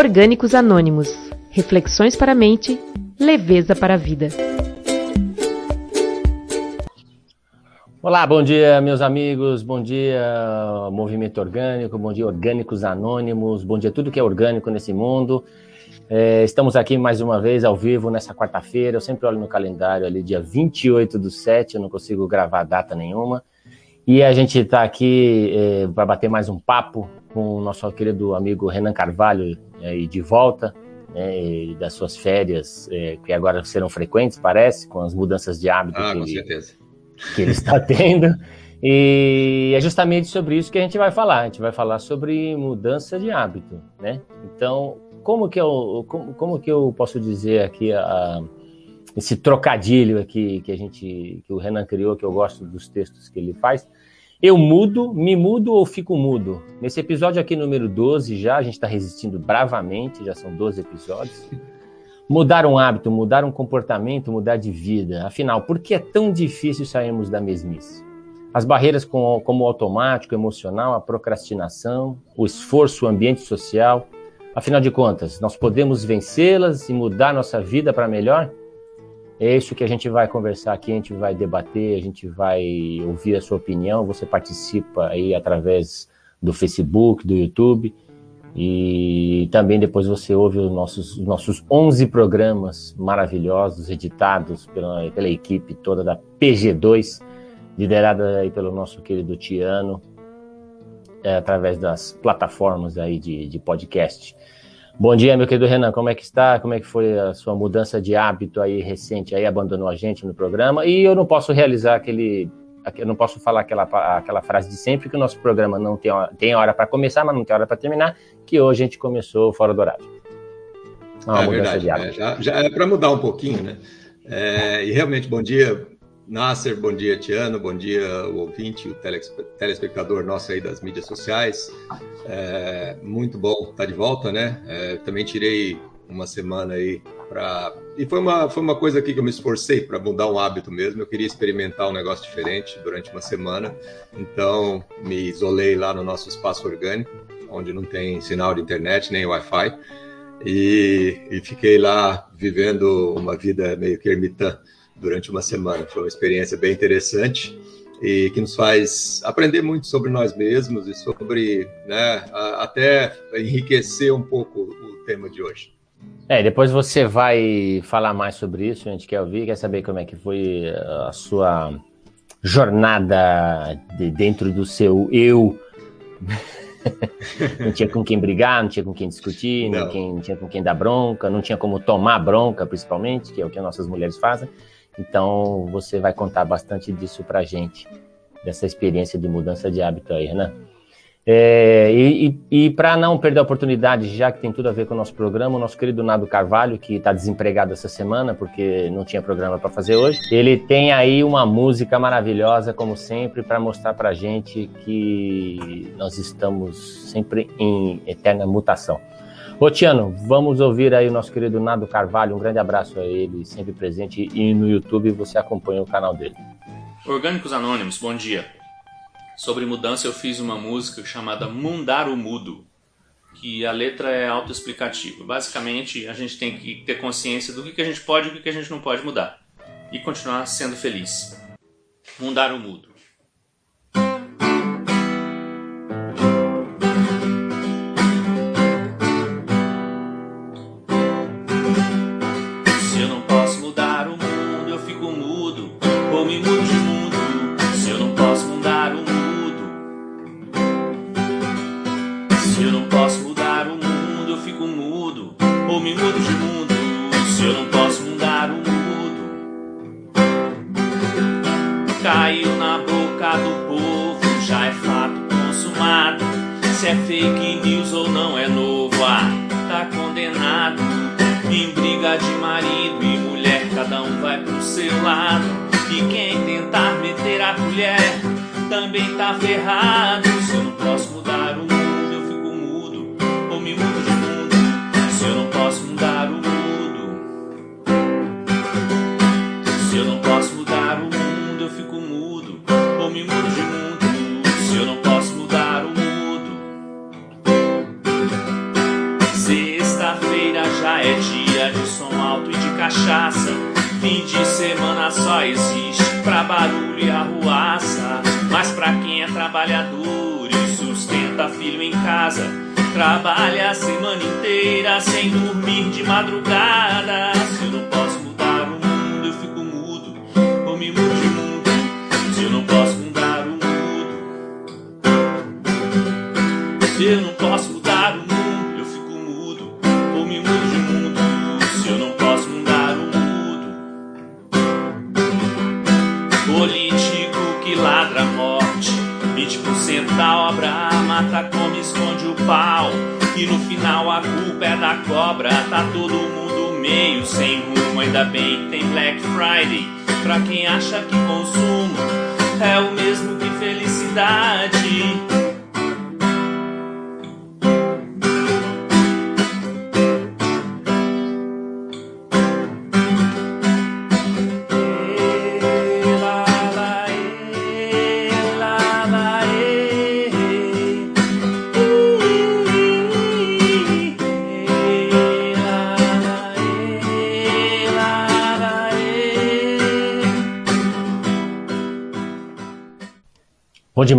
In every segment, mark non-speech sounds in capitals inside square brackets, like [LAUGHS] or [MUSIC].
Orgânicos Anônimos. Reflexões para a mente, leveza para a vida. Olá, bom dia, meus amigos, bom dia, Movimento Orgânico, bom dia, Orgânicos Anônimos, bom dia, tudo que é orgânico nesse mundo. É, estamos aqui mais uma vez ao vivo nessa quarta-feira. Eu sempre olho no calendário ali, dia 28 do 7, eu não consigo gravar data nenhuma. E a gente está aqui é, para bater mais um papo com o nosso querido amigo Renan Carvalho, é, de volta né, das suas férias, é, que agora serão frequentes, parece, com as mudanças de hábito ah, que, com certeza que ele está [LAUGHS] tendo. E é justamente sobre isso que a gente vai falar. A gente vai falar sobre mudança de hábito, né? Então, como que eu, como, como que eu posso dizer aqui a, esse trocadilho aqui que a gente, que o Renan criou, que eu gosto dos textos que ele faz? Eu mudo, me mudo ou fico mudo? Nesse episódio aqui número 12 já, a gente está resistindo bravamente, já são 12 episódios. Mudar um hábito, mudar um comportamento, mudar de vida. Afinal, por que é tão difícil sairmos da mesmice? As barreiras como o automático, emocional, a procrastinação, o esforço, o ambiente social. Afinal de contas, nós podemos vencê-las e mudar nossa vida para melhor? É isso que a gente vai conversar aqui, a gente vai debater, a gente vai ouvir a sua opinião. Você participa aí através do Facebook, do YouTube. E também depois você ouve os nossos, os nossos 11 programas maravilhosos, editados pela, pela equipe toda da PG2, liderada aí pelo nosso querido Tiano, é, através das plataformas aí de, de podcast. Bom dia, meu querido Renan, como é que está? Como é que foi a sua mudança de hábito aí recente? Aí abandonou a gente no programa e eu não posso realizar aquele eu não posso falar aquela, aquela frase de sempre que o nosso programa não tem, tem hora para começar, mas não tem hora para terminar, que hoje a gente começou fora do horário. Uma é verdade, é, já, já, é para mudar um pouquinho, né? É, e realmente, bom dia, Nasser, bom dia, Tiano, bom dia, o ouvinte, o telespectador nosso aí das mídias sociais. É, muito bom estar de volta, né? É, também tirei uma semana aí para e foi uma foi uma coisa aqui que eu me esforcei para mudar um hábito mesmo. Eu queria experimentar um negócio diferente durante uma semana, então me isolei lá no nosso espaço orgânico, onde não tem sinal de internet nem Wi-Fi, e, e fiquei lá vivendo uma vida meio que ermitã durante uma semana. Foi uma experiência bem interessante e que nos faz aprender muito sobre nós mesmos e sobre, né, até enriquecer um pouco o tema de hoje. É, depois você vai falar mais sobre isso, a gente quer ouvir, quer saber como é que foi a sua jornada de dentro do seu eu. [LAUGHS] não tinha com quem brigar, não tinha com quem discutir, não. Não, não tinha com quem dar bronca, não tinha como tomar bronca, principalmente, que é o que as nossas mulheres fazem. Então, você vai contar bastante disso pra gente, dessa experiência de mudança de hábito aí, né? É, e, e, e para não perder a oportunidade, já que tem tudo a ver com o nosso programa, o nosso querido Nado Carvalho, que está desempregado essa semana porque não tinha programa para fazer hoje, ele tem aí uma música maravilhosa, como sempre, para mostrar para gente que nós estamos sempre em eterna mutação. Ô Tiano, vamos ouvir aí o nosso querido Nado Carvalho, um grande abraço a ele, sempre presente, e no YouTube você acompanha o canal dele. Orgânicos Anônimos, bom dia sobre mudança eu fiz uma música chamada Mundar o Mudo, que a letra é autoexplicativa. Basicamente, a gente tem que ter consciência do que a gente pode e do que a gente não pode mudar e continuar sendo feliz. Mundar o mudo.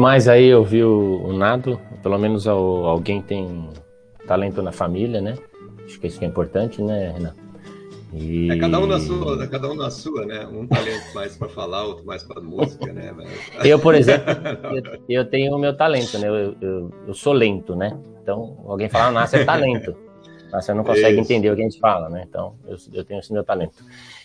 Demais aí ouvir o, o Nado, pelo menos o, alguém tem talento na família, né? Acho que isso que é importante, né, Renan? E... É cada um na sua, é cada um na sua, né? Um talento mais para falar, outro mais para música, né? Eu, por exemplo, [LAUGHS] eu, eu, tenho o meu talento, né? Eu, eu, eu, sou lento, né? Então, alguém fala, ah, Nasce é talento. Mas você não consegue isso. entender o que a gente fala, né? Então, eu, eu tenho esse meu talento.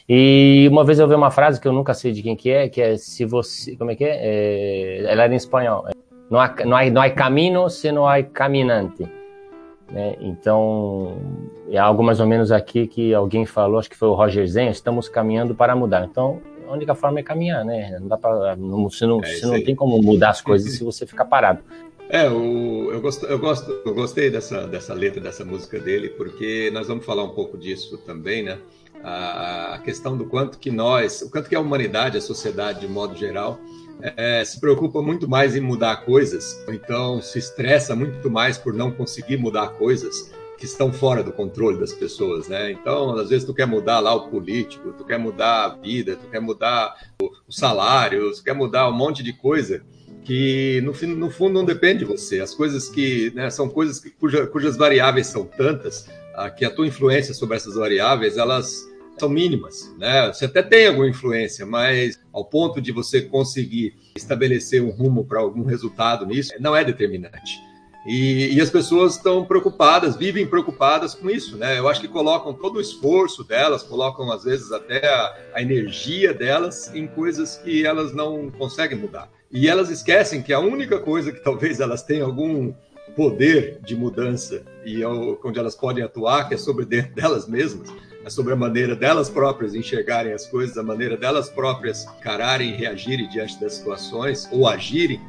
E uma vez eu vi uma frase que eu nunca sei de quem que é, que é se você, como é que é? é ela era em espanhol. Não há, não há, não há caminho se não há caminante. Né? Então, é algo mais ou menos aqui que alguém falou, acho que foi o Roger Zen, estamos caminhando para mudar. Então, a única forma é caminhar, né? Não dá para, não, você não, é você não tem como mudar as coisas se você ficar parado. É, o, eu, gosto, eu, gosto, eu gostei dessa, dessa letra, dessa música dele, porque nós vamos falar um pouco disso também, né? A questão do quanto que nós, o quanto que a humanidade, a sociedade de modo geral, é, se preocupa muito mais em mudar coisas, ou então se estressa muito mais por não conseguir mudar coisas que estão fora do controle das pessoas, né? Então, às vezes tu quer mudar lá o político, tu quer mudar a vida, tu quer mudar o, salário, tu quer mudar um monte de coisa que no, no fundo não depende de você. As coisas que né, são coisas que, cuja, cujas variáveis são tantas a, que a tua influência sobre essas variáveis elas são mínimas, né? Você até tem alguma influência, mas ao ponto de você conseguir estabelecer um rumo para algum resultado nisso, não é determinante. E, e, as pessoas estão preocupadas, vivem preocupadas com isso, né? Eu acho que colocam todo o esforço delas, colocam às vezes até a, a energia delas em coisas que elas não conseguem mudar. E elas esquecem que a única coisa que talvez elas tenham algum poder de mudança e onde elas podem atuar, que é sobre dentro delas mesmas, sobre a maneira delas próprias enxergarem as coisas, a maneira delas próprias encararem e reagirem diante das situações ou agirem,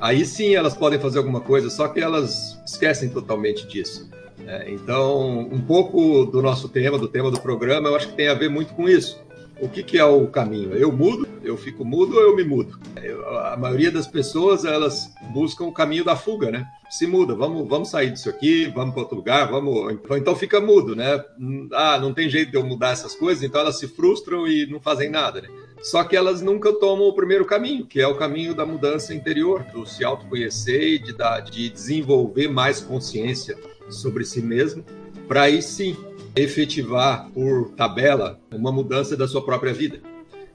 aí sim elas podem fazer alguma coisa, só que elas esquecem totalmente disso. Né? Então, um pouco do nosso tema, do tema do programa, eu acho que tem a ver muito com isso o que, que é o caminho? Eu mudo, eu fico mudo ou eu me mudo? Eu, a maioria das pessoas elas buscam o caminho da fuga, né? Se muda, vamos, vamos sair disso aqui, vamos para outro lugar, vamos. Então, fica mudo, né? Ah, não tem jeito de eu mudar essas coisas, então elas se frustram e não fazem nada, né? Só que elas nunca tomam o primeiro caminho, que é o caminho da mudança interior, do se autoconhecer e de, de desenvolver mais consciência sobre si mesmo, para aí sim efetivar por tabela uma mudança da sua própria vida.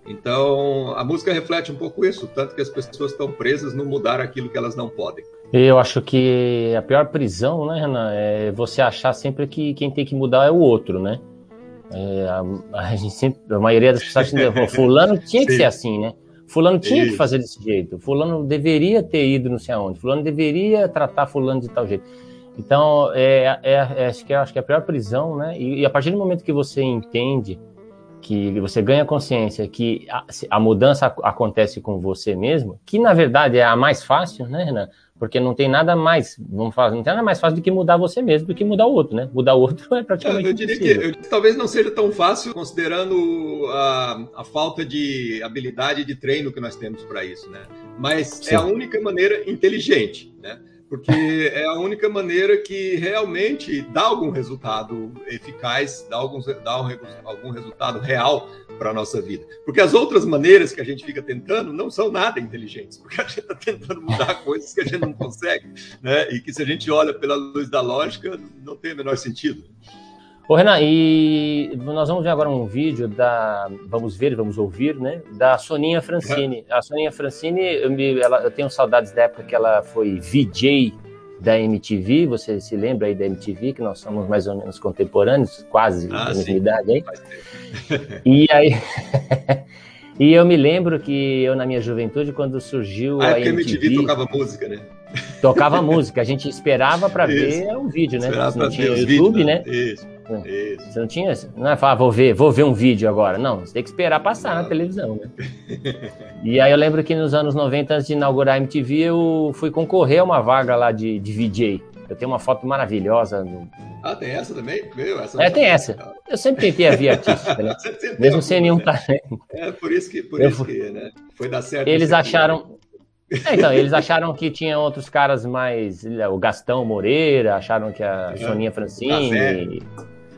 Então, a música reflete um pouco isso, tanto que as pessoas estão presas no mudar aquilo que elas não podem. Eu acho que a pior prisão, né, Renan, é você achar sempre que quem tem que mudar é o outro, né? É, a, a, gente sempre, a maioria das pessoas acham fulano tinha que ser assim, né? Fulano tinha isso. que fazer desse jeito, fulano deveria ter ido não sei aonde, fulano deveria tratar fulano de tal jeito. Então, é, é, é, acho, que, acho que é a pior prisão, né? E, e, a partir do momento que você entende, que você ganha consciência que a, a, mudança acontece com você mesmo, que na verdade é a mais fácil, né, Renan? Porque não tem nada mais, vamos falar, não tem nada mais fácil do que mudar você mesmo, do que mudar o outro, né? Mudar o outro [LAUGHS] é praticamente. Eu, eu diria impossível. que eu, talvez não seja tão fácil, considerando a, a falta de habilidade de treino que nós temos para isso, né? Mas Sim. é a única maneira inteligente, né? Porque é a única maneira que realmente dá algum resultado eficaz, dá, alguns, dá um, algum resultado real para a nossa vida. Porque as outras maneiras que a gente fica tentando não são nada inteligentes, porque a gente está tentando mudar coisas que a gente não consegue, né? e que se a gente olha pela luz da lógica, não tem o menor sentido. Ô Renan, e nós vamos ver agora um vídeo da. Vamos ver, vamos ouvir, né? Da Soninha Francine. A Soninha Francine, eu, me, ela, eu tenho saudades da época que ela foi VJ da MTV. Você se lembra aí da MTV, que nós somos mais ou menos contemporâneos, quase ah, da mesma idade aí. [LAUGHS] E aí. [LAUGHS] e eu me lembro que eu, na minha juventude, quando surgiu ah, é a MTV. A MTV tocava música, né? Tocava música, a gente esperava para [LAUGHS] ver o vídeo, né? Esperava não tinha YouTube, né? né? Isso. Isso. Você não tinha. Não é falar, vou ver, vou ver um vídeo agora. Não, você tem que esperar passar na televisão, né? [LAUGHS] e aí eu lembro que nos anos 90, antes de inaugurar a MTV, eu fui concorrer a uma vaga lá de, de VJ. Eu tenho uma foto maravilhosa. No... Ah, tem essa também? Meu, essa é, tem essa. Eu sempre tentei a via artística, né? [LAUGHS] Mesmo sem nenhum talento. É, por isso que, por eu isso que né? foi dar certo. Eles acharam. É, então, eles acharam que tinha outros caras mais. O Gastão Moreira, acharam que a Soninha Francine.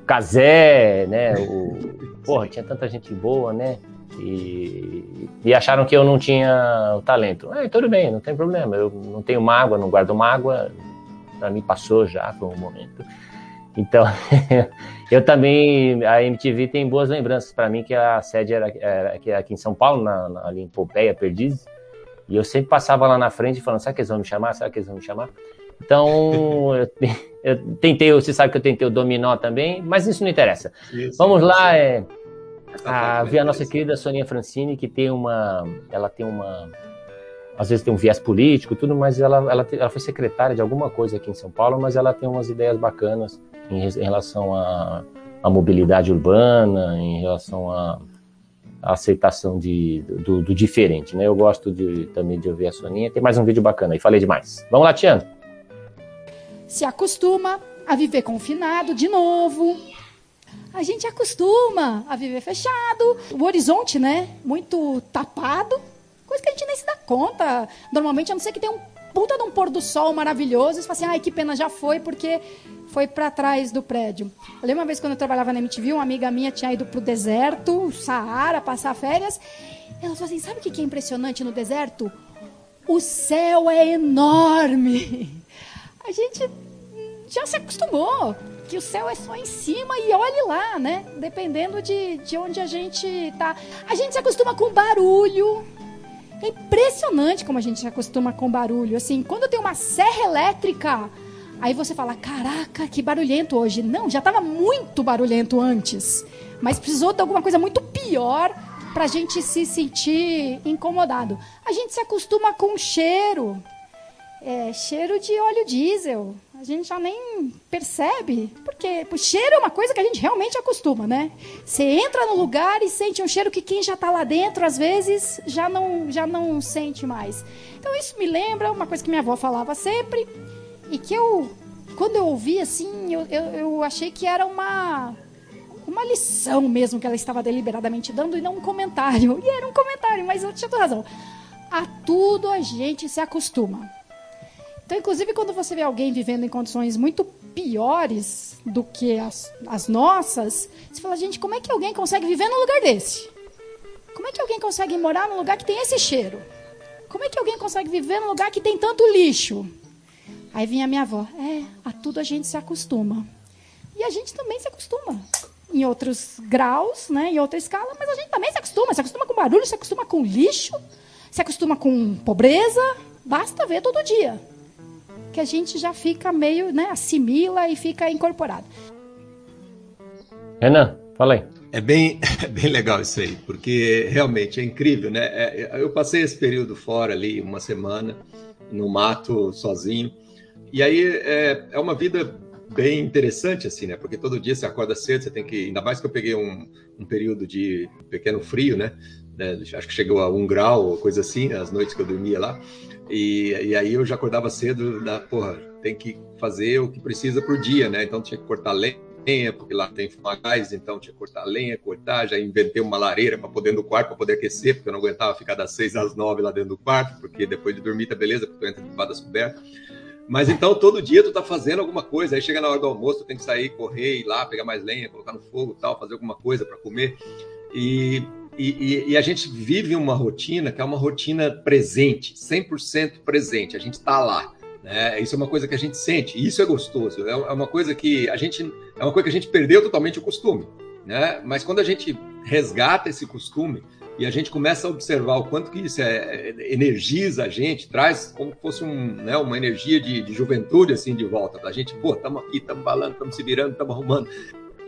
Casé, né? O, porra, tinha tanta gente boa, né? E, e acharam que eu não tinha o talento. É, tudo bem, não tem problema. Eu não tenho mágoa, não guardo mágoa. Para mim passou já, foi um momento. Então, [LAUGHS] eu também, a MTV tem boas lembranças para mim, que a sede era, era, aqui em São Paulo, na, na, ali em Pompeia, Perdizes, e eu sempre passava lá na frente falando, sabe que eles vão me chamar? Sabe que eles vão me chamar? Então, [LAUGHS] eu, eu, tentei, você sabe que eu tentei o dominó também, mas isso não interessa. Isso, Vamos lá, é, a, ver a nossa querida Soninha Francini, que tem uma. Ela tem uma. Às vezes tem um viés político, tudo, mas ela, ela, ela foi secretária de alguma coisa aqui em São Paulo, mas ela tem umas ideias bacanas em, em relação à, à mobilidade urbana, em relação à, à aceitação de, do, do, diferente, né? Eu gosto de, também de ouvir a Soninha. Tem mais um vídeo bacana aí, falei demais. Vamos lá, Tiano se acostuma a viver confinado de novo. A gente acostuma a viver fechado, o horizonte, né, muito tapado, coisa que a gente nem se dá conta. Normalmente, a não ser que tenha um puta de um pôr do sol maravilhoso, e você fala assim, ai, que pena, já foi, porque foi para trás do prédio. Eu lembro uma vez quando eu trabalhava na MTV, uma amiga minha tinha ido pro deserto, Saara, passar férias. Ela falou assim: sabe o que é impressionante no deserto? O céu é enorme [LAUGHS] a gente já se acostumou que o céu é só em cima e olhe lá, né? Dependendo de, de onde a gente tá. A gente se acostuma com barulho. É impressionante como a gente se acostuma com barulho. Assim, quando tem uma serra elétrica, aí você fala: caraca, que barulhento hoje. Não, já estava muito barulhento antes. Mas precisou de alguma coisa muito pior para a gente se sentir incomodado. A gente se acostuma com cheiro é, cheiro de óleo diesel. A gente já nem percebe, porque o cheiro é uma coisa que a gente realmente acostuma, né? Você entra no lugar e sente um cheiro que quem já está lá dentro, às vezes, já não, já não sente mais. Então isso me lembra uma coisa que minha avó falava sempre, e que eu, quando eu ouvi assim, eu, eu, eu achei que era uma, uma lição mesmo que ela estava deliberadamente dando e não um comentário. [LAUGHS] E era um comentário, mas eu tinha toda razão. A tudo a gente se acostuma. Então, inclusive, quando você vê alguém vivendo em condições muito piores do que as, as nossas, você fala, gente, como é que alguém consegue viver num lugar desse? Como é que alguém consegue morar num lugar que tem esse cheiro? Como é que alguém consegue viver num lugar que tem tanto lixo? Aí vinha a minha avó, é, a tudo a gente se acostuma. E a gente também se acostuma. Em outros graus, né, em outra escala, mas a gente também se acostuma. Se acostuma com barulho, se acostuma com lixo, se acostuma com pobreza. Basta ver todo dia que a gente já fica meio, né, assimila e fica incorporado. Renan, fala aí. É bem, [LAUGHS] é bem legal isso aí, porque realmente é incrível, né? É, é, eu passei esse período fora ali, uma semana, no mato, sozinho, e aí é, é uma vida bem interessante, assim, né? Porque todo dia você acorda cedo, você tem que. Ainda mais que eu peguei um, um período de pequeno frio, né? Né? Acho que chegou a um grau, coisa assim, as noites que eu dormia lá. E, e aí eu já acordava cedo, da, porra, tem que fazer o que precisa por dia, né? Então tinha que cortar lenha, porque lá tem gás, então tinha que cortar lenha, cortar. Já inventei uma lareira para poder no quarto, para poder aquecer, porque eu não aguentava ficar das seis às nove lá dentro do quarto, porque depois de dormir tá beleza, porque tu entra debaixo das cobertas. Mas então todo dia tu tá fazendo alguma coisa, aí chega na hora do almoço, tu tem que sair, correr, ir lá, pegar mais lenha, colocar no fogo tal, fazer alguma coisa para comer. E, e, e, a gente vive uma rotina que é uma rotina presente, 100% presente, a gente está lá. Né? Isso é uma coisa que a gente sente, e isso é gostoso, é, é uma coisa que a gente é uma coisa que a gente perdeu totalmente o costume. Né? Mas quando a gente resgata esse costume, e a gente começa a observar o quanto que isso é, é, energiza a gente, traz como se fosse um, né, uma energia de, de, juventude assim de volta a gente, pô, estamos aqui, estamos balando, estamos se virando, estamos arrumando.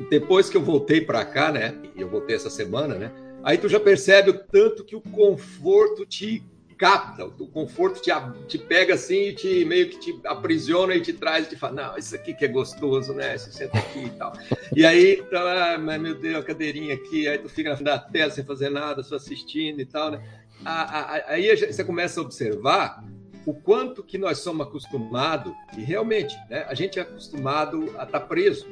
Depois que eu voltei para cá, né, e eu voltei essa semana, né, aí tu já percebe o tanto que o conforto te capta, o conforto te, te pega assim e te meio que te aprisiona e te traz e te fala, não, isso aqui que é gostoso, né? Você senta aqui e tal. E aí, tá, ah, meu Deus, a cadeirinha aqui, aí tu fica na frente da tela sem fazer nada, só assistindo e tal, né? Aí você começa a observar o quanto que nós somos acostumados, e realmente, né, a gente é acostumado a estar tá preso.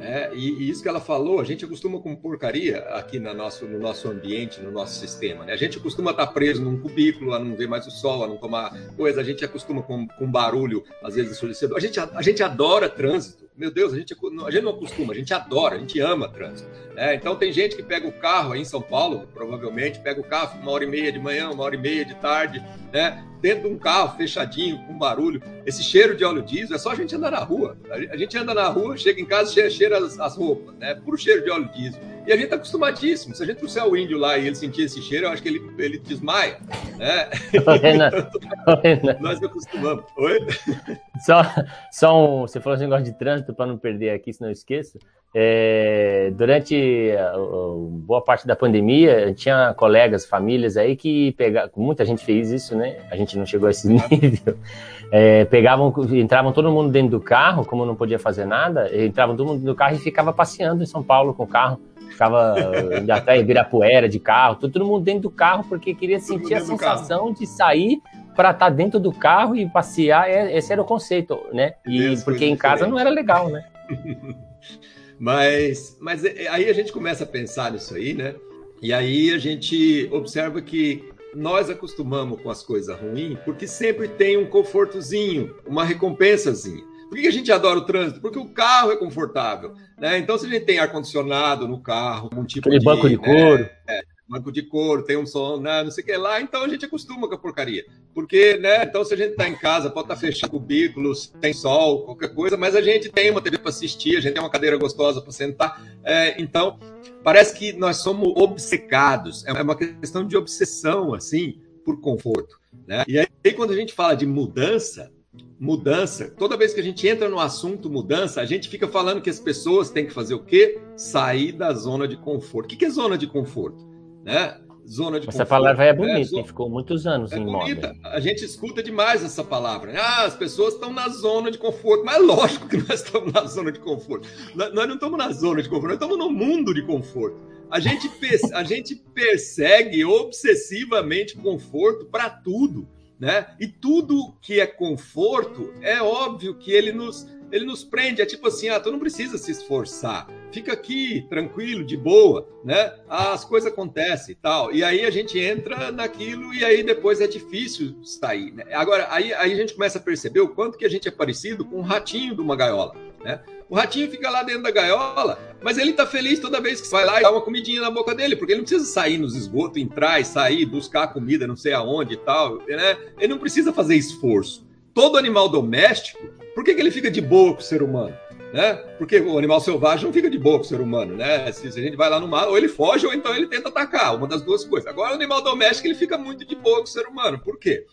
É, e, e, isso que ela falou, a gente acostuma com porcaria aqui no nosso, no nosso ambiente, no nosso sistema. Né? A gente costuma estar preso num cubículo, a não ver mais o sol, a não tomar coisa. A gente acostuma com, com barulho, às vezes, ensurdecedor. A gente, a, a gente adora trânsito. Meu Deus, a gente, a gente não acostuma, a gente adora, a gente ama trânsito. Né? Então, tem gente que pega o carro aí em São Paulo, provavelmente, pega o carro uma hora e meia de manhã, uma hora e meia de tarde, né? dentro de um carro fechadinho, com barulho. Esse cheiro de óleo diesel é só a gente andar na rua. A gente anda na rua, chega em casa, cheira, cheira as, as roupas, né? Puro cheiro de óleo diesel. E a gente tá acostumadíssimo. Se a gente trouxer o índio lá e ele sentir esse cheiro, eu acho que ele, ele desmaia. Né? [LAUGHS] Nós acostumamos. Oi? Só, só um. Você falou esse negócio de trânsito para não perder aqui, se não esqueço. É, durante a, a, boa parte da pandemia, tinha colegas, famílias aí que pegavam, muita gente fez isso, né? A gente não chegou a esse [LAUGHS] nível. É, pegavam, entravam todo mundo dentro do carro, como não podia fazer nada, entravam todo mundo do carro e ficava passeando em São Paulo com o carro. Ficava indo até Ibirapuera de carro, todo mundo dentro do carro, porque queria sentir a sensação de sair para estar tá dentro do carro e passear. É, esse era o conceito, né? E porque em casa não era legal, né? [LAUGHS] Mas, mas é, aí a gente começa a pensar nisso aí, né? E aí a gente observa que nós acostumamos com as coisas ruins porque sempre tem um confortozinho, uma recompensazinha. Por que a gente adora o trânsito? Porque o carro é confortável. Né? Então, se a gente tem ar-condicionado no carro, um tipo Aquele de. banco de couro. Né? É, banco de couro, tem um som, né, não sei o que lá, então a gente acostuma com a porcaria. Porque, né, então se a gente tá em casa, pode estar tá fechado cubículos, tem sol, qualquer coisa, mas a gente tem uma TV para assistir, a gente tem uma cadeira gostosa para sentar. É, então, parece que nós somos obcecados, é uma questão de obsessão, assim, por conforto. Né? E aí, quando a gente fala de mudança, mudança, toda vez que a gente entra no assunto mudança, a gente fica falando que as pessoas têm que fazer o quê? Sair da zona de conforto. O que é zona de conforto? né? Zona de essa conforto, palavra é né? bonita, né? ficou muitos anos é em bonita. moda. A gente escuta demais essa palavra. Né? Ah, as pessoas estão na zona de conforto, mas é lógico que [LAUGHS] nós estamos na zona de conforto. Nós não estamos na zona de conforto, nós estamos no mundo de conforto. A gente, a gente persegue obsessivamente conforto para tudo, né? E tudo que é conforto, é óbvio que ele nos ele nos prende, é tipo assim, ah, tu não precisa se esforçar, fica aqui tranquilo, de boa, né? As coisas acontecem e tal. E aí a gente entra naquilo e aí depois é difícil sair, né? Agora, aí, aí a gente começa a perceber o quanto que a gente é parecido com um ratinho de uma gaiola, né? O ratinho fica lá dentro da gaiola, mas ele tá feliz toda vez que vai lá e dá uma comidinha na boca dele, porque ele não precisa sair nos esgotos, entrar e sair, buscar comida não sei aonde e tal, né? Ele não precisa fazer esforço. Todo animal doméstico por que, que ele fica de boa com o ser humano? Né? Porque o animal selvagem não fica de boa com o ser humano, né? Se, se a gente vai lá no mar, ou ele foge, ou então ele tenta atacar, uma das duas coisas. Agora, o animal doméstico, ele fica muito de boa com o ser humano. Por quê?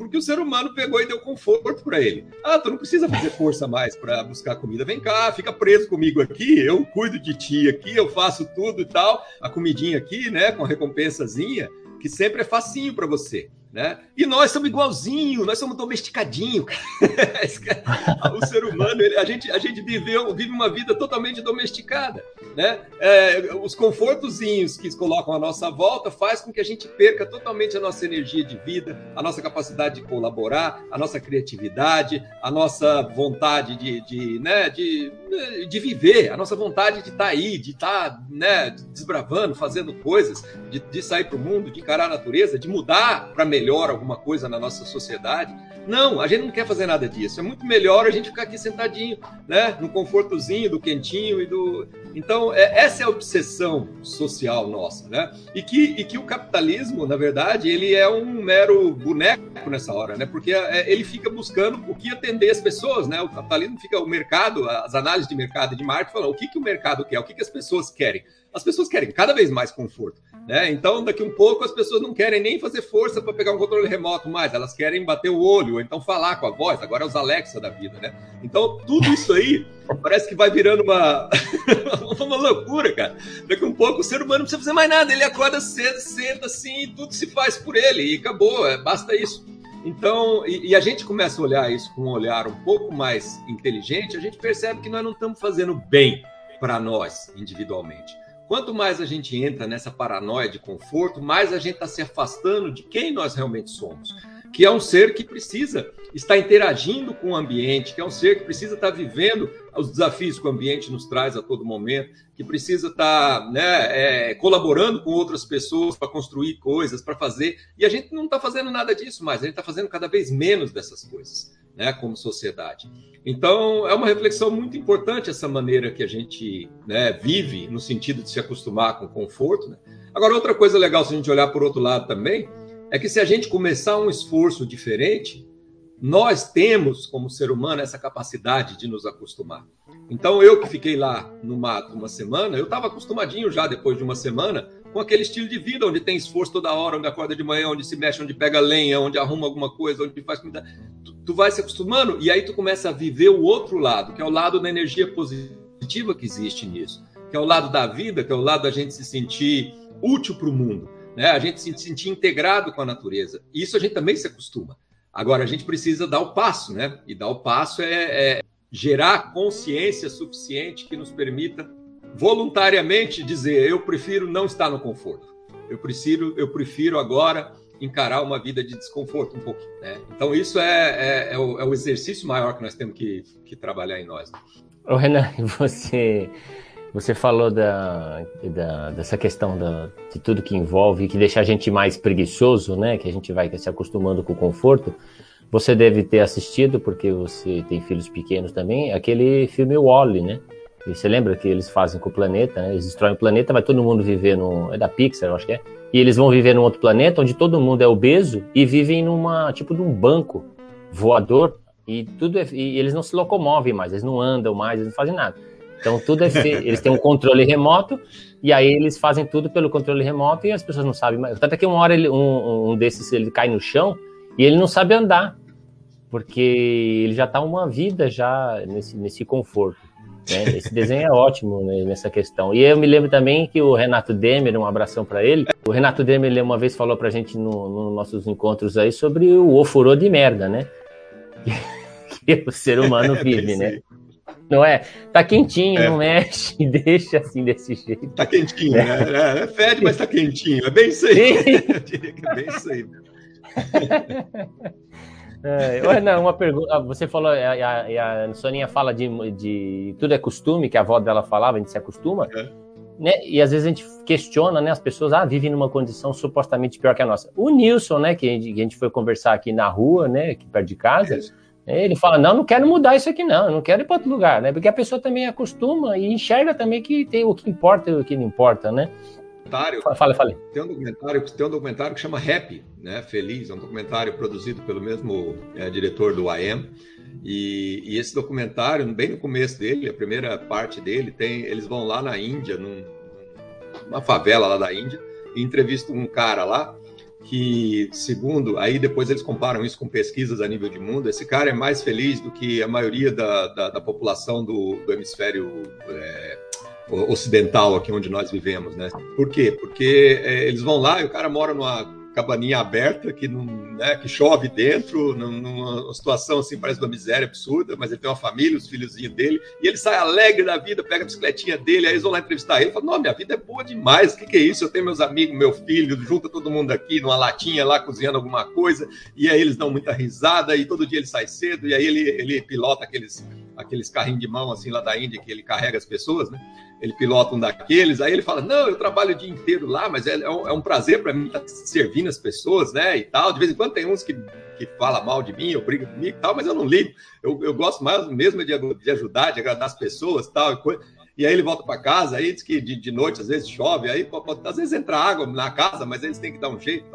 Porque o ser humano pegou e deu conforto para ele. Ah, tu não precisa fazer força mais para buscar comida. Vem cá, fica preso comigo aqui, eu cuido de ti aqui, eu faço tudo e tal. A comidinha aqui, né, com a recompensazinha, que sempre é facinho para você. Né? E nós somos igualzinho, nós somos domesticadinho. [LAUGHS] o ser humano, ele, a gente, a gente viveu, vive uma vida totalmente domesticada. Né? É, os confortozinhos que colocam à nossa volta faz com que a gente perca totalmente a nossa energia de vida, a nossa capacidade de colaborar, a nossa criatividade, a nossa vontade de, de, né, de, de viver, a nossa vontade de estar tá aí, de estar tá, né, desbravando, fazendo coisas, de, de sair para o mundo, de encarar a natureza, de mudar para melhor melhor alguma coisa na nossa sociedade. Não, a gente não quer fazer nada disso. É muito melhor a gente ficar aqui sentadinho, né? No confortozinho, do quentinho e do. Então, é, essa é a obsessão social nossa, né? E que, e que o capitalismo, na verdade, ele é um mero boneco nessa hora, né? Porque é, ele fica buscando o que atender as pessoas, né? O capitalismo fica, o mercado, as análises de mercado de marketing falam o que, que o mercado quer, o que, que as pessoas querem. As pessoas querem cada vez mais conforto. Né? Então, daqui um pouco, as pessoas não querem nem fazer força para pegar um controle remoto mais, elas querem bater o olho, ou então falar com a voz, agora é os Alexa da vida, né? Então, tudo isso aí parece que vai virando uma, [LAUGHS] uma loucura, cara. Daqui um pouco, o ser humano não precisa fazer mais nada, ele acorda cedo, senta assim, e tudo se faz por ele, e acabou, é, basta isso. Então, e, e, a gente começa a olhar isso com um olhar um pouco mais inteligente, a gente percebe que nós não estamos fazendo bem para nós individualmente. Quanto mais a gente entra nessa paranoia de conforto, mais a gente está se afastando de quem nós realmente somos. Que é um ser que precisa estar interagindo com o ambiente, que é um ser que precisa estar vivendo os desafios que o ambiente nos traz a todo momento, que precisa estar né, é, colaborando com outras pessoas para construir coisas, para fazer. E a gente não está fazendo nada disso mais, a gente está fazendo cada vez menos dessas coisas né, como sociedade. Então, é uma reflexão muito importante essa maneira que a gente né, vive, no sentido de se acostumar com conforto. Né? Agora, outra coisa legal, se a gente olhar por outro lado também, é que se a gente começar um esforço diferente, nós temos, como ser humano, essa capacidade de nos acostumar. Então, eu que fiquei lá no mato uma semana, eu estava acostumadinho já depois de uma semana com aquele estilo de vida, onde tem esforço toda hora, onde acorda de manhã, onde se mexe, onde pega lenha, onde arruma alguma coisa, onde faz comida. Tu, tu vai se acostumando e aí tu começa a viver o outro lado, que é o lado da energia positiva que existe nisso, que é o lado da vida, que é o lado da gente se sentir útil para o mundo, né? A gente se sentir integrado com a natureza. E isso a gente também se acostuma. Agora, a gente precisa dar o passo, né? E dar o passo é, é gerar consciência suficiente que nos permita voluntariamente dizer eu prefiro não estar no conforto. Eu prefiro, eu prefiro agora encarar uma vida de desconforto um pouco. Né? Então isso é, é, é, o, é, o, exercício maior que nós temos que, que trabalhar em nós. Ô Renan, [LAUGHS] você você falou da, da, dessa questão da, de tudo que envolve, que deixa a gente mais preguiçoso, né? Que a gente vai se acostumando com o conforto. Você deve ter assistido, porque você tem filhos pequenos também, aquele filme Wall-E, né? E você lembra que eles fazem com o planeta, né? Eles destroem o planeta, vai todo mundo viver no... É da Pixar, eu acho que é. E eles vão viver num outro planeta, onde todo mundo é obeso, e vivem numa, tipo, de um banco voador, e tudo é, e eles não se locomovem mais, eles não andam mais, eles não fazem nada. Então tudo é feito. [LAUGHS] Eles têm um controle remoto e aí eles fazem tudo pelo controle remoto e as pessoas não sabem mais. Tanto é que uma hora ele, um, um desses ele cai no chão e ele não sabe andar, porque ele já está uma vida já nesse, nesse conforto. Né? Esse desenho é ótimo né, nessa questão. E eu me lembro também que o Renato Demer, um abração para ele, o Renato Demer uma vez falou para a gente nos no nossos encontros aí sobre o ofurô de merda, né? Que, [LAUGHS] que o ser humano [LAUGHS] vive, né? Não é? Tá quentinho, é. não mexe, [LAUGHS] deixa assim desse jeito. Tá quentinho, né? É, é fede, mas tá quentinho. É bem isso aí. Eu diria que é bem isso aí. É, não, uma pergunta. Ah, você falou, a, a, a Soninha fala de, de tudo é costume, que a avó dela falava, a gente se acostuma. É. Né? E às vezes a gente questiona, né? As pessoas ah, vivem numa condição supostamente pior que a nossa. O Nilson, né? Que a gente, que a gente foi conversar aqui na rua, né? Aqui perto de casa. É ele fala, não, não quero mudar isso aqui não, não quero ir para outro lugar, né? Porque a pessoa também acostuma e enxerga também que tem o que importa e o que não importa, né? Documentário. Fala, fala. Tem um documentário, tem um documentário que chama Happy, né? Feliz, é um documentário produzido pelo mesmo é, diretor do IM. E, e, esse documentário, bem no começo dele, a primeira parte dele, tem, eles vão lá na Índia, num, numa favela lá da Índia, e entrevistam um cara lá que, segundo, aí depois eles comparam isso com pesquisas a nível de mundo, esse cara é mais feliz do que a maioria da, da, da população do, do hemisfério é, ocidental aqui onde nós vivemos, né? Por quê? Porque é, eles vão lá e o cara mora numa cabaninha aberta que não, né, que chove dentro, numa situação assim parece uma miséria absurda, mas ele tem uma família, os filhozinhos dele, e ele sai alegre da vida, pega a bicicletinha dele, aí eles vão lá entrevistar ele, fala: "Não, minha vida é boa demais. O que, que é isso? Eu tenho meus amigos, meu filho, junta todo mundo aqui numa latinha lá cozinhando alguma coisa, e aí eles dão muita risada e todo dia ele sai cedo e aí ele ele pilota aqueles aqueles carrinhos de mão assim lá da Índia que ele carrega as pessoas, né? Ele pilota um daqueles, aí ele fala: Não, eu trabalho o dia inteiro lá, mas é, é um, é um prazer para mim estar servindo as pessoas, né? E tal. De vez em quando tem uns que, que fala mal de mim, ou briga comigo e tal, mas eu não ligo. Eu, eu gosto mais mesmo de, de ajudar, de agradar as pessoas tal, e tal. E aí ele volta para casa, aí diz que de, de, noite às vezes chove, aí às vezes entra água na casa, mas eles têm que dar um jeito.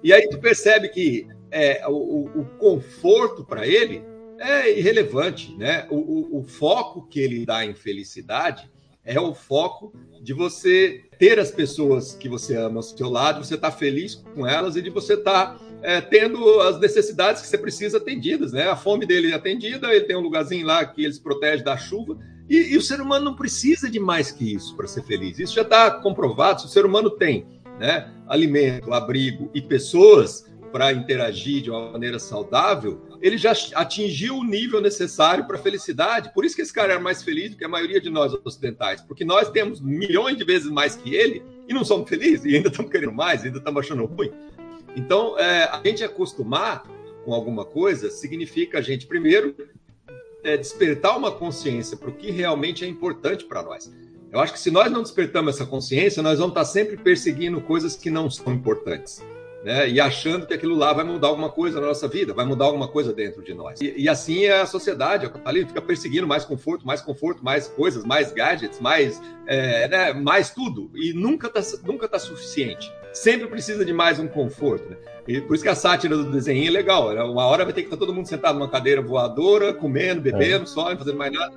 E aí tu percebe que é, o, o conforto para ele é irrelevante, né? O, o, o, foco que ele dá em felicidade é o foco de você ter as pessoas que você ama ao seu lado, você estar tá feliz com elas e de você estar tá, é, tendo as necessidades que você precisa atendidas, né? A fome dele é atendida, ele tem um lugarzinho lá que eles protege da chuva e, e o ser humano não precisa de mais que isso para ser feliz. Isso já está comprovado. Se o ser humano tem né, alimento, abrigo e pessoas para interagir de uma maneira saudável, ele já atingiu o nível necessário para a felicidade. Por isso que esse cara é mais feliz do que a maioria de nós ocidentais, porque nós temos milhões de vezes mais que ele e não somos felizes, e ainda estamos querendo mais, ainda estamos achando ruim. Então, é, a gente acostumar com alguma coisa significa a gente, primeiro, é, despertar uma consciência para o que realmente é importante para nós. Eu acho que se nós não despertamos essa consciência, nós vamos estar sempre perseguindo coisas que não são importantes. Né? E achando que aquilo lá vai mudar alguma coisa na nossa vida, vai mudar alguma coisa dentro de nós. E, e assim é a sociedade, a ali fica perseguindo mais conforto, mais conforto, mais coisas, mais gadgets, mais, é, né, mais tudo. E nunca está nunca tá suficiente. Sempre precisa de mais um conforto. Né? E por isso que a sátira do desenho é legal. Né? Uma hora vai ter que estar todo mundo sentado numa cadeira voadora, comendo, bebendo, é. só, não fazendo mais nada.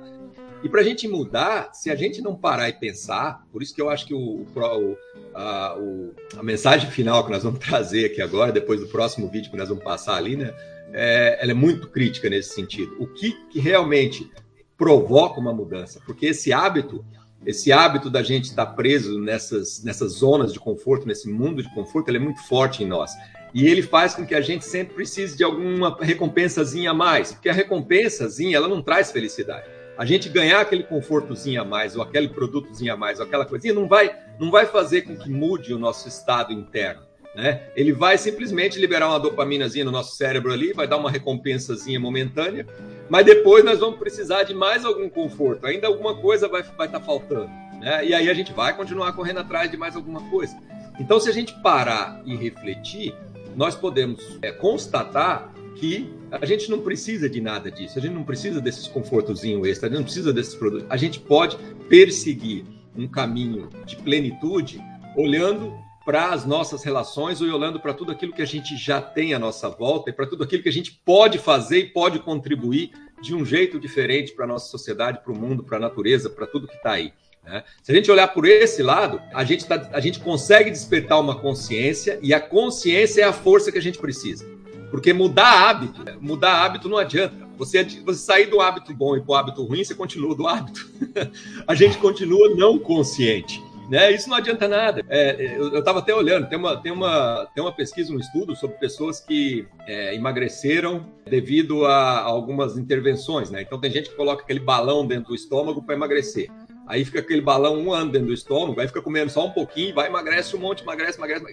E para a gente mudar, se a gente não parar e pensar, por isso que eu acho que o, o, a, o, a, mensagem final que nós vamos [LAUGHS] trazer aqui agora, depois do próximo vídeo que nós vamos passar ali, né, é, ela é muito crítica nesse sentido. O que, que realmente provoca uma mudança? Porque esse hábito, esse hábito da gente estar preso nessas, nessas zonas de conforto, nesse mundo de conforto, ele é muito forte em nós. E ele faz com que a gente sempre precise de alguma recompensazinha a mais, porque a recompensazinha ela não traz felicidade. A gente ganhar aquele confortozinho a mais, ou aquele produtozinho a mais, ou aquela coisinha, não vai, não vai fazer com que mude o nosso estado interno. Né? Ele vai simplesmente liberar uma dopaminazinha no nosso cérebro ali, vai dar uma recompensazinha momentânea, mas depois nós vamos precisar de mais algum conforto, ainda alguma coisa vai estar vai tá faltando. Né? E aí a gente vai continuar correndo atrás de mais alguma coisa. Então, se a gente parar e refletir, nós podemos é, constatar que a gente não precisa de nada disso, a gente não precisa desses confortozinhos extra, a gente não precisa desses produtos. A gente pode perseguir um caminho de plenitude olhando para as nossas relações ou olhando para tudo aquilo que a gente já tem à nossa volta e para tudo aquilo que a gente pode fazer e pode contribuir de um jeito diferente para a nossa sociedade, para o mundo, para a natureza, para tudo que está aí. Né? Se a gente olhar por esse lado, a gente, tá, a gente consegue despertar uma consciência e a consciência é a força que a gente precisa. Porque mudar hábito, mudar hábito não adianta. Você, você sair do hábito bom e para o hábito ruim, você continua do hábito. [LAUGHS] a gente continua não consciente. Né? Isso não adianta nada. É, eu estava até olhando, tem uma, tem, uma, tem uma pesquisa, um estudo sobre pessoas que é, emagreceram devido a, algumas intervenções. Né? Então tem gente que coloca aquele balão dentro do estômago para emagrecer. Aí fica aquele balão um ano dentro do estômago, aí fica comendo só um pouquinho, vai, emagrece um monte, emagrece, emagrece.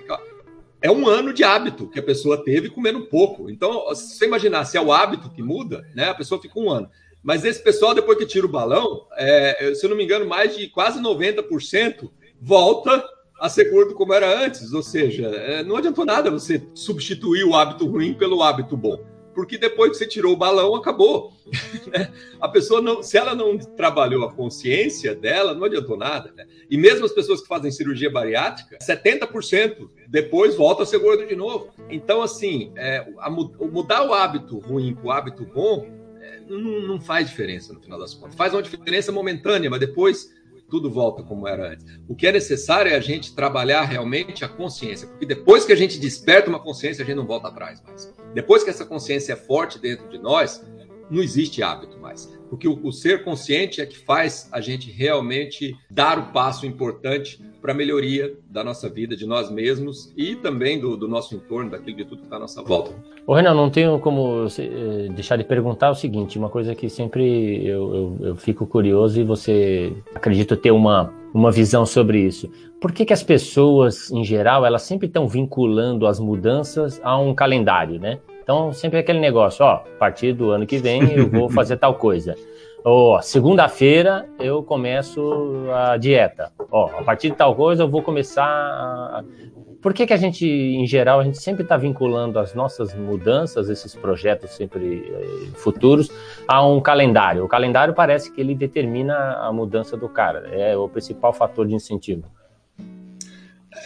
É um ano de hábito que a pessoa teve comendo pouco. Então, se você imaginar, se é o hábito que muda, né? A pessoa fica um ano. Mas esse pessoal, depois que tira o balão, é, se eu não me engano, mais de quase 90% volta a ser gordo como era antes. Ou seja, é, não adiantou nada você substituir o hábito ruim pelo hábito bom porque depois que você tirou o balão, acabou. Né? [LAUGHS] a pessoa não, se ela não trabalhou a consciência dela, não adiantou nada. Né? E mesmo as pessoas que fazem cirurgia bariátrica, 70% depois volta a ser gordo de novo. Então, assim, é, a, mudar o hábito ruim para o hábito bom é, não, não faz diferença no final das contas. Faz uma diferença momentânea, mas depois tudo volta como era antes. O que é necessário é a gente trabalhar realmente a consciência, porque depois que a gente desperta uma consciência, a gente não volta atrás mais. Depois que essa consciência é forte dentro de nós, não existe hábito mais. Porque o, o, ser consciente é que faz a gente realmente dar o passo importante para a melhoria da nossa vida, de nós mesmos e também do, do nosso entorno, daquilo de tudo que está à nossa volta. Ô Renan, não tenho como eh, deixar de perguntar o seguinte, uma coisa que sempre eu, eu, eu fico curioso e você acredito ter uma, uma visão sobre isso. Por que, que as pessoas, em geral, elas sempre estão vinculando as mudanças a um calendário, né? Então, sempre aquele negócio, ó, a partir do ano que vem eu vou fazer tal coisa. Oh, segunda-feira eu começo a dieta. Ó, a partir de tal coisa eu vou começar. A... Por que, que a gente, em geral, a gente sempre está vinculando as nossas mudanças, esses projetos sempre eh, futuros, a um calendário? O calendário parece que ele determina a mudança do cara, é o principal fator de incentivo.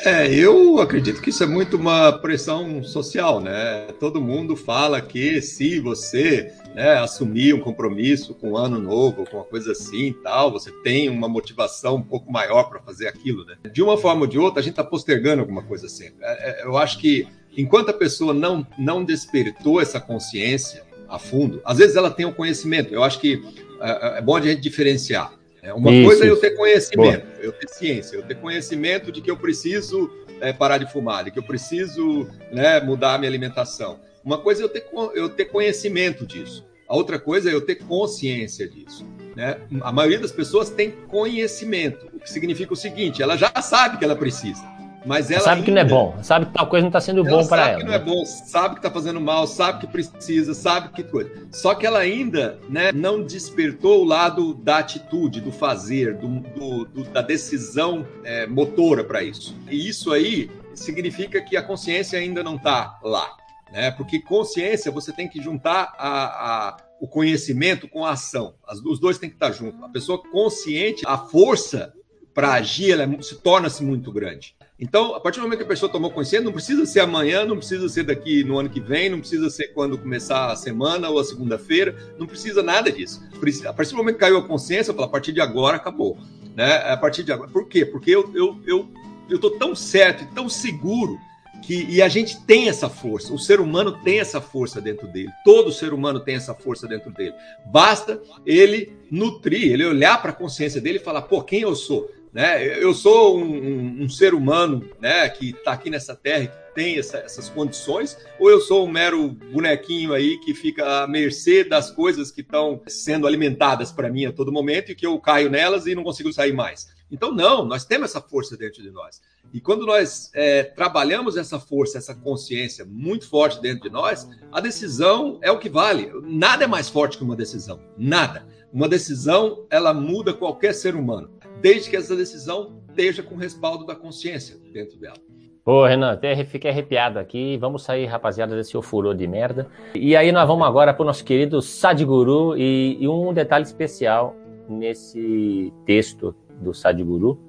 É, eu acredito que isso é muito uma pressão social, né? Todo mundo fala que se você né, assumir um compromisso com o um ano novo, com uma coisa assim tal, você tem uma motivação um pouco maior para fazer aquilo, né? De uma forma ou de outra, a gente está postergando alguma coisa sempre. É, é, eu acho que enquanto a pessoa não, não despertou essa consciência a fundo, às vezes ela tem o conhecimento. Eu acho que é, é bom a gente diferenciar. É, uma Isso. coisa é eu ter conhecimento, Boa. eu ter ciência, eu ter conhecimento de que eu preciso é, parar de fumar, de que eu preciso né, mudar a minha alimentação. Uma coisa é eu ter, eu ter conhecimento disso, a outra coisa é eu ter consciência disso. Né? A maioria das pessoas tem conhecimento, o que significa o seguinte: ela já sabe que ela precisa. Mas ela sabe ainda, que não é bom, sabe que tal coisa não está sendo bom para ela. Sabe que não é bom, sabe que está fazendo mal, sabe que precisa, sabe que coisa. Só que ela ainda né, não despertou o lado da atitude, do fazer, do, do, do da decisão é, motora para isso. E isso aí significa que a consciência ainda não está lá. Né? Porque consciência você tem que juntar a, a o conhecimento com a ação. As, os dois têm que estar juntos. A pessoa consciente, a força para agir, ela é, se torna-se muito grande. Então, a partir do momento que a pessoa tomou consciência, não precisa ser amanhã, não precisa ser daqui no ano que vem, não precisa ser quando começar a semana ou a segunda-feira, não precisa nada disso. A partir do momento que caiu a consciência, fala, a partir de agora acabou. Né? A partir de agora. Por quê? Porque eu, eu, eu, eu tô tão certo e tão seguro que, e a gente tem essa força, o ser humano tem essa força dentro dele, todo ser humano tem essa força dentro dele. Basta ele nutrir, ele olhar para a consciência dele e falar: pô, quem eu sou? Né? Eu sou um, um, um ser humano né, que está aqui nessa terra, que tem essa, essas condições, ou eu sou um mero bonequinho aí que fica à mercê das coisas que estão sendo alimentadas para mim a todo momento e que eu caio nelas e não consigo sair mais? Então, não, nós temos essa força dentro de nós. E quando nós é, trabalhamos essa força, essa consciência muito forte dentro de nós, a decisão é o que vale. Nada é mais forte que uma decisão. Nada. Uma decisão, ela muda qualquer ser humano desde que essa decisão esteja com respaldo da consciência dentro dela. Pô, Renan, até fiquei arrepiado aqui. Vamos sair, rapaziada, desse ofurô de merda. E aí nós vamos agora para o nosso querido Sadhguru e, e um detalhe especial nesse texto do Sadhguru,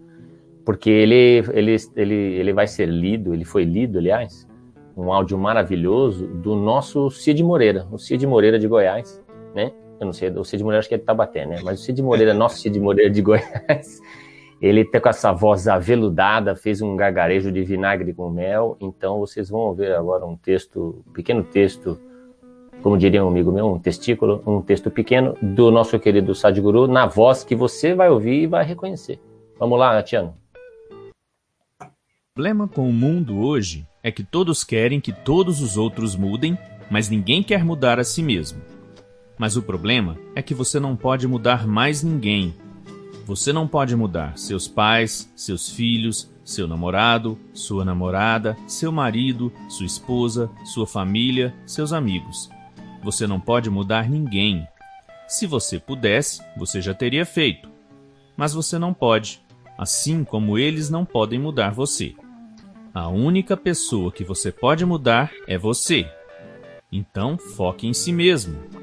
porque ele, ele, ele, ele vai ser lido, ele foi lido, aliás, um áudio maravilhoso do nosso Cid Moreira, o Cid Moreira de Goiás, né? Eu não sei, o Cid Moreira acho que é de Tabaté, né? Mas o Cid Moreira, nosso Cid Moreira de [LAUGHS] Goiás, ele tá com essa voz aveludada, fez um gargarejo de vinagre com mel, então vocês vão ver agora um texto, um pequeno texto, como diria um amigo meu, um testículo, um texto pequeno do nosso querido Sadhguru, na voz que você vai ouvir e vai reconhecer. Vamos lá, Tiano. O problema com o mundo hoje é que todos querem que todos os outros mudem, mas ninguém quer mudar a si mesmo. Mas o problema é que você não pode mudar mais ninguém. Você não pode mudar seus pais, seus filhos, seu namorado, sua namorada, seu marido, sua esposa, sua família, seus amigos. Você não pode mudar ninguém. Se você pudesse, você já teria feito. Mas você não pode, assim como eles não podem mudar você. A única pessoa que você pode mudar é você. Então, foque em si mesmo.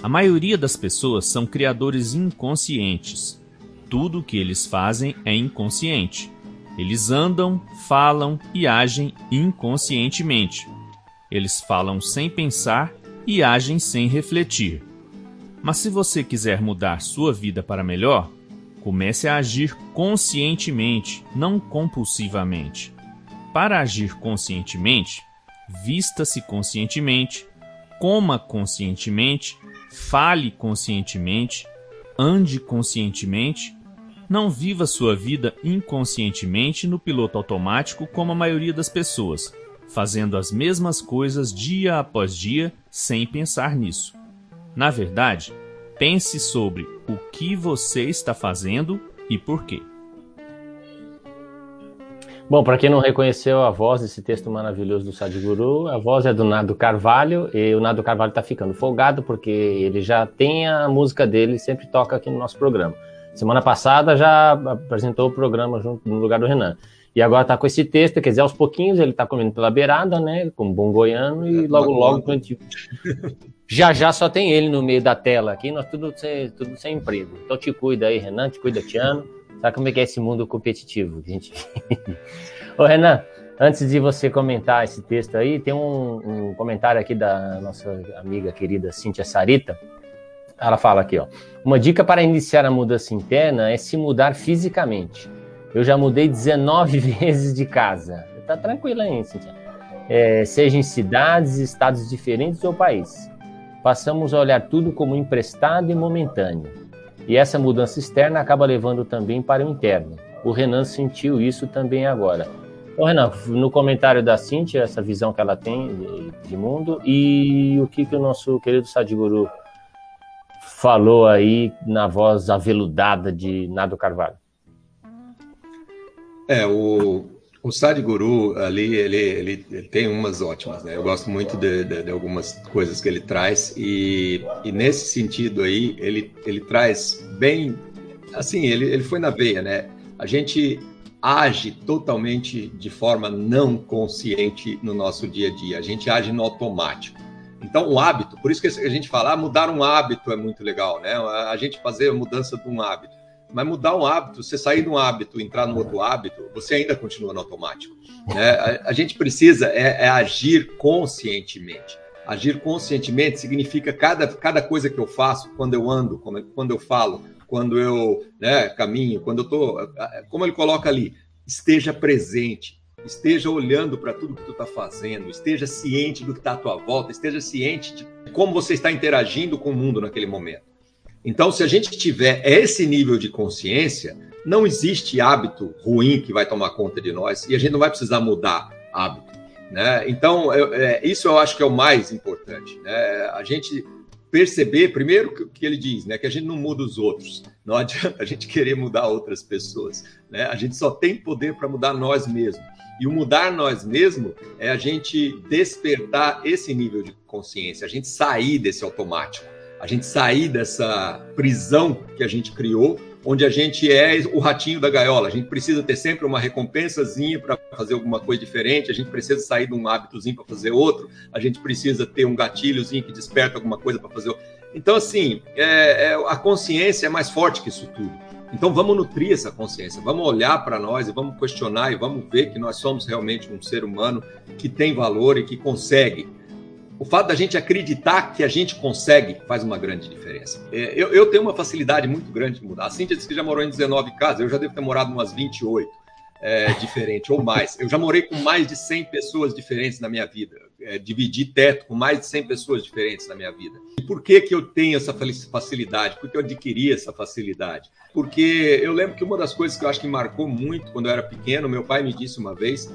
A maioria das pessoas são criadores inconscientes. Tudo o que eles fazem é inconsciente. Eles andam, falam e agem inconscientemente. Eles falam sem pensar e agem sem refletir. Mas se você quiser mudar sua vida para melhor, comece a agir conscientemente, não compulsivamente. Para agir conscientemente, vista-se conscientemente, coma conscientemente fale conscientemente, ande conscientemente, não viva sua vida inconscientemente no piloto automático como a maioria das pessoas, fazendo as mesmas coisas dia após dia sem pensar nisso. Na verdade, pense sobre o que você está fazendo e por quê. Bom, para quem não reconheceu a voz desse texto maravilhoso do Sadhguru, a voz é do Nado Carvalho, e o Nado Carvalho está ficando folgado porque ele já tem a música dele, sempre toca aqui no nosso programa. Semana passada já apresentou o programa junto no lugar do Renan. E agora está com esse texto, quer dizer, aos pouquinhos ele está comendo pela beirada, né, como bom goiano, e é, logo, logo, logo já já só tem ele no meio da tela aqui, nós tudo sem, tudo sem emprego. Então te cuida aí, Renan, te cuida, Tiano. Sabe como é que é esse mundo competitivo? Gente... [LAUGHS] Ô, Renan, antes de você comentar esse texto aí, tem um, um, comentário aqui da nossa amiga querida Cíntia Sarita. Ela fala aqui, ó. Uma dica para iniciar a mudança interna é se mudar fisicamente. Eu já mudei 19 [LAUGHS] vezes de casa. Tá tranquila aí, Cíntia. É, seja em cidades, estados diferentes ou país. Passamos a olhar tudo como emprestado e momentâneo. E essa mudança externa acaba levando também para o interno. O Renan sentiu isso também agora. Ô, Renan, no comentário da Cintia, essa visão que ela tem de, de mundo e o que, que o nosso querido Sadhguru falou aí na voz aveludada de Nado Carvalho. É, o, o Sadhguru ali, ele, ele, ele, tem umas ótimas, né? Eu gosto muito de, de, de, algumas coisas que ele traz e, e nesse sentido aí, ele, ele traz bem, assim, ele, ele foi na veia, né? A gente age totalmente de forma não consciente no nosso dia a dia, a gente age no automático. Então, o hábito, por isso que a gente fala, ah, mudar um hábito é muito legal, né? A gente fazer a mudança de um hábito. Mas mudar um hábito, você sair de um hábito, entrar no outro hábito, você ainda continua no automático. Né? A, a gente precisa é, é, agir conscientemente. Agir conscientemente significa cada, cada coisa que eu faço, quando eu ando, quando eu falo, quando eu né, caminho, quando eu estou. Como ele coloca ali, esteja presente, esteja olhando para tudo que tu está fazendo, esteja ciente do que está à tua volta, esteja ciente de como você está interagindo com o mundo naquele momento. Então, se a gente tiver esse nível de consciência, não existe hábito ruim que vai tomar conta de nós e a gente não vai precisar mudar hábito. Né? Então, eu, é, isso eu acho que é o mais importante. Né? A gente perceber, primeiro, que, que ele diz, né? que a gente não muda os outros. Não [LAUGHS] adianta a gente querer mudar outras pessoas. Né? A gente só tem poder para mudar nós mesmos. E o mudar nós mesmos é a gente despertar esse nível de consciência, a gente sair desse automático a gente sair dessa prisão que a gente criou, onde a gente é o ratinho da gaiola. A gente precisa ter sempre uma recompensazinha para fazer alguma coisa diferente, a gente precisa sair de um hábitozinho para fazer outro, a gente precisa ter um gatilhozinho que desperta alguma coisa para fazer. Então, assim, é, é, a consciência é mais forte que isso tudo. Então, vamos nutrir essa consciência, vamos olhar para nós e vamos questionar e vamos ver que nós somos realmente um ser humano que tem valor e que consegue o fato da gente acreditar que a gente consegue faz uma grande diferença. É, eu, eu, tenho uma facilidade muito grande de mudar. A Cintia disse que já morou em 19 casas, eu já devo ter morado em umas 28 é, diferentes ou mais. Eu já morei com mais de 100 pessoas diferentes na minha vida. É, dividi teto com mais de 100 pessoas diferentes na minha vida. E por que, que eu tenho essa facilidade? Por que eu adquiri essa facilidade? Porque eu lembro que uma das coisas que eu acho que marcou muito quando eu era pequeno, meu pai me disse uma vez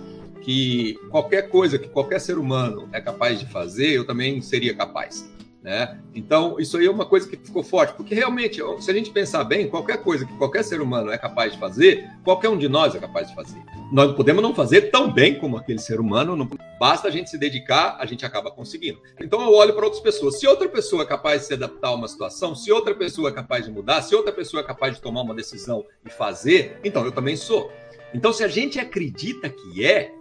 que qualquer coisa que qualquer ser humano é capaz de fazer, eu também seria capaz. Né? Então, isso aí é uma coisa que ficou forte, porque realmente, se a gente pensar bem, qualquer coisa que qualquer ser humano é capaz de fazer, qualquer um de nós é capaz de fazer. Nós podemos não fazer tão bem como aquele ser humano, não basta a gente se dedicar, a gente acaba conseguindo. Então, eu olho para outras pessoas. Se outra pessoa é capaz de se adaptar a uma situação, se outra pessoa é capaz de mudar, se outra pessoa é capaz de tomar uma decisão e fazer, então eu também sou. Então, se a gente acredita que é,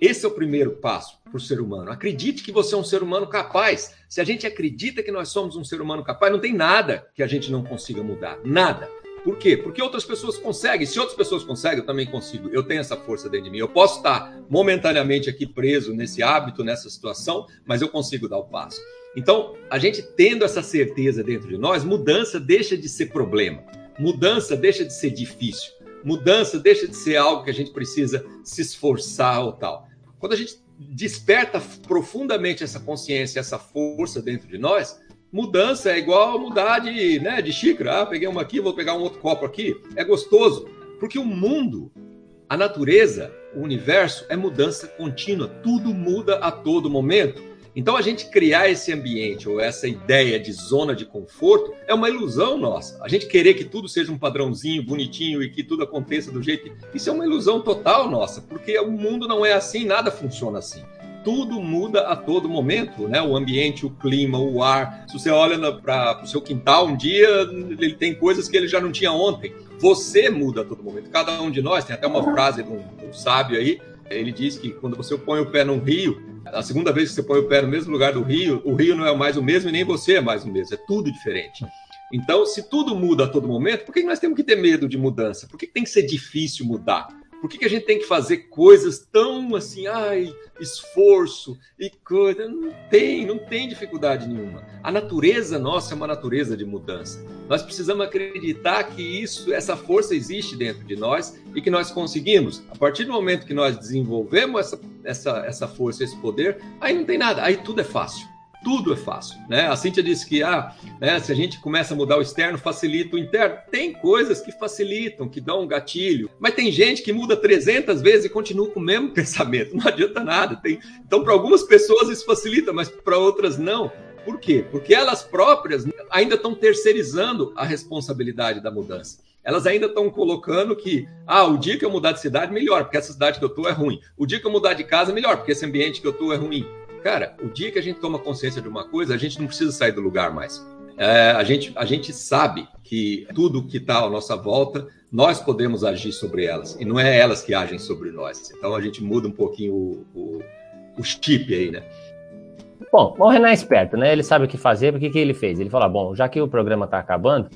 esse é o primeiro passo para o ser humano. Acredite que você é um ser humano capaz. Se a gente acredita que nós somos um ser humano capaz, não tem nada que a gente não consiga mudar. Nada. Por quê? Porque outras pessoas conseguem. Se outras pessoas conseguem, eu também consigo. Eu tenho essa força dentro de mim. Eu posso estar momentaneamente aqui preso nesse hábito, nessa situação, mas eu consigo dar o passo. Então, a gente tendo essa certeza dentro de nós, mudança deixa de ser problema. Mudança deixa de ser difícil mudança deixa de ser algo que a gente precisa se esforçar ou tal. Quando a gente desperta profundamente essa consciência, essa força dentro de nós, mudança é igual mudar de, né, de xícara. Ah, peguei uma aqui, vou pegar um outro copo aqui. É gostoso, porque o mundo, a natureza, o universo é mudança contínua. Tudo muda a todo momento. Então a gente criar esse ambiente ou essa ideia de zona de conforto é uma ilusão nossa. A gente querer que tudo seja um padrãozinho bonitinho e que tudo aconteça do jeito. Isso é uma ilusão total nossa, porque o mundo não é assim, nada funciona assim tudo muda a todo momento, né? O ambiente, o clima, o ar. Se você olha para o seu quintal um dia, ele tem coisas que ele já não tinha ontem. Você muda a todo momento. Cada um de nós tem até uma frase de um, um sábio aí. Ele diz que quando você põe o pé num rio, a segunda vez que você põe o pé no mesmo lugar do rio, o rio não é mais o mesmo e nem você é mais o mesmo. É tudo diferente. Então, se tudo muda a todo momento, por que nós temos que ter medo de mudança? Por que tem que ser difícil mudar? Por que, que a gente tem que fazer coisas tão assim, ai, esforço e coisa? Não tem, não tem dificuldade nenhuma. A natureza nossa é uma natureza de mudança. Nós precisamos acreditar que isso, essa força existe dentro de nós e que nós conseguimos. A partir do momento que nós desenvolvemos essa, essa, essa força, esse poder, aí não tem nada, aí tudo é fácil tudo é fácil. Né? A Cíntia disse que ah, né, se a gente começa a mudar o externo, facilita o interno. Tem coisas que facilitam, que dão um gatilho, mas tem gente que muda 300 vezes e continua com o mesmo [LAUGHS] pensamento. Não adianta nada. Tem... Então, para algumas pessoas isso facilita, mas para outras não. Por quê? Porque elas próprias ainda estão terceirizando a responsabilidade da mudança. Elas ainda estão colocando que, ah, o dia que eu mudar de cidade, melhor, porque essa cidade que eu estou é ruim. O dia que eu mudar de casa, melhor, porque esse ambiente que eu estou é ruim. Cara, o dia que a gente toma consciência de uma coisa, a gente não precisa sair do lugar mais. É, a, gente, a gente sabe que tudo que está à nossa volta, nós podemos agir sobre elas, e não é elas que agem sobre nós. Então a gente muda um pouquinho o, o, o chip aí, né? Bom, o Renan é esperto, né? Ele sabe o que fazer, porque que ele fez? Ele falou: ah, bom, já que o programa está acabando,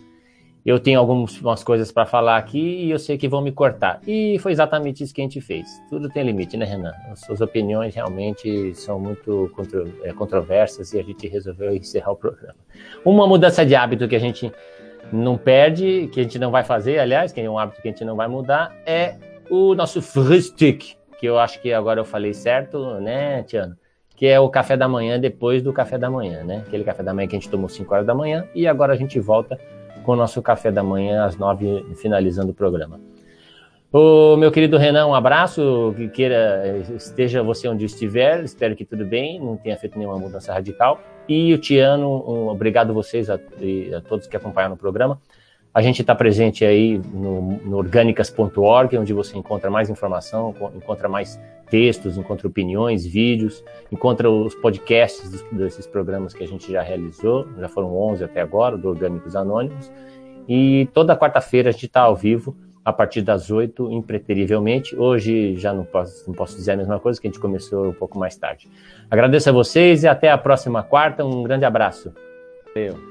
eu tenho algumas coisas para falar aqui e eu sei que vão me cortar. E foi exatamente isso que a gente fez. Tudo tem limite, né, Renan? As suas opiniões realmente são muito contro é, controversas e a gente resolveu encerrar o programa. Uma mudança de hábito que a gente não perde, que a gente não vai fazer, aliás, que é um hábito que a gente não vai mudar, é o nosso Frühstück, que eu acho que agora eu falei certo, né, Tiano? Que é o café da manhã depois do café da manhã, né? Aquele café da manhã que a gente tomou 5 horas da manhã e agora a gente volta com o nosso café da manhã às nove, finalizando o programa. O meu querido Renan, um abraço, que queira, esteja você onde estiver, espero que tudo bem, não tenha feito nenhuma mudança radical. E o Tiano, um, obrigado vocês a, a todos que acompanharam o programa. A gente está presente aí no, no orgânicas.org, onde você encontra mais informação, encontra mais textos, encontra opiniões, vídeos, encontra os podcasts desses programas que a gente já realizou, já foram 11 até agora, do Orgânicos Anônimos. E toda quarta-feira a gente está ao vivo, a partir das 8, impreterivelmente. Hoje já não posso, não posso dizer a mesma coisa, que a gente começou um pouco mais tarde. Agradeço a vocês e até a próxima quarta. Um grande abraço. Valeu.